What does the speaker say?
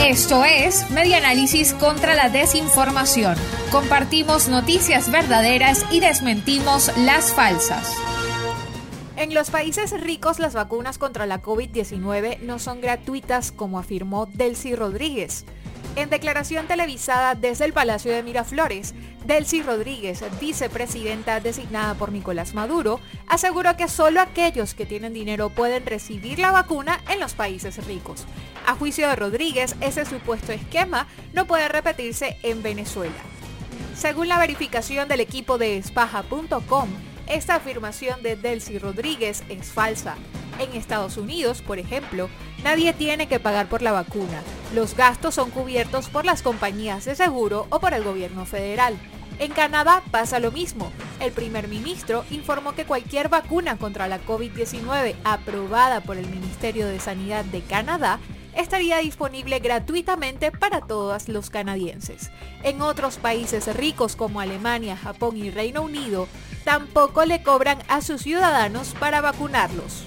Esto es Media Análisis contra la Desinformación. Compartimos noticias verdaderas y desmentimos las falsas. En los países ricos las vacunas contra la COVID-19 no son gratuitas como afirmó Delcy Rodríguez. En declaración televisada desde el Palacio de Miraflores, Delcy Rodríguez, vicepresidenta designada por Nicolás Maduro, aseguró que solo aquellos que tienen dinero pueden recibir la vacuna en los países ricos. A juicio de Rodríguez, ese supuesto esquema no puede repetirse en Venezuela. Según la verificación del equipo de espaja.com, esta afirmación de Delcy Rodríguez es falsa. En Estados Unidos, por ejemplo, nadie tiene que pagar por la vacuna. Los gastos son cubiertos por las compañías de seguro o por el gobierno federal. En Canadá pasa lo mismo. El primer ministro informó que cualquier vacuna contra la COVID-19 aprobada por el Ministerio de Sanidad de Canadá estaría disponible gratuitamente para todos los canadienses. En otros países ricos como Alemania, Japón y Reino Unido, tampoco le cobran a sus ciudadanos para vacunarlos.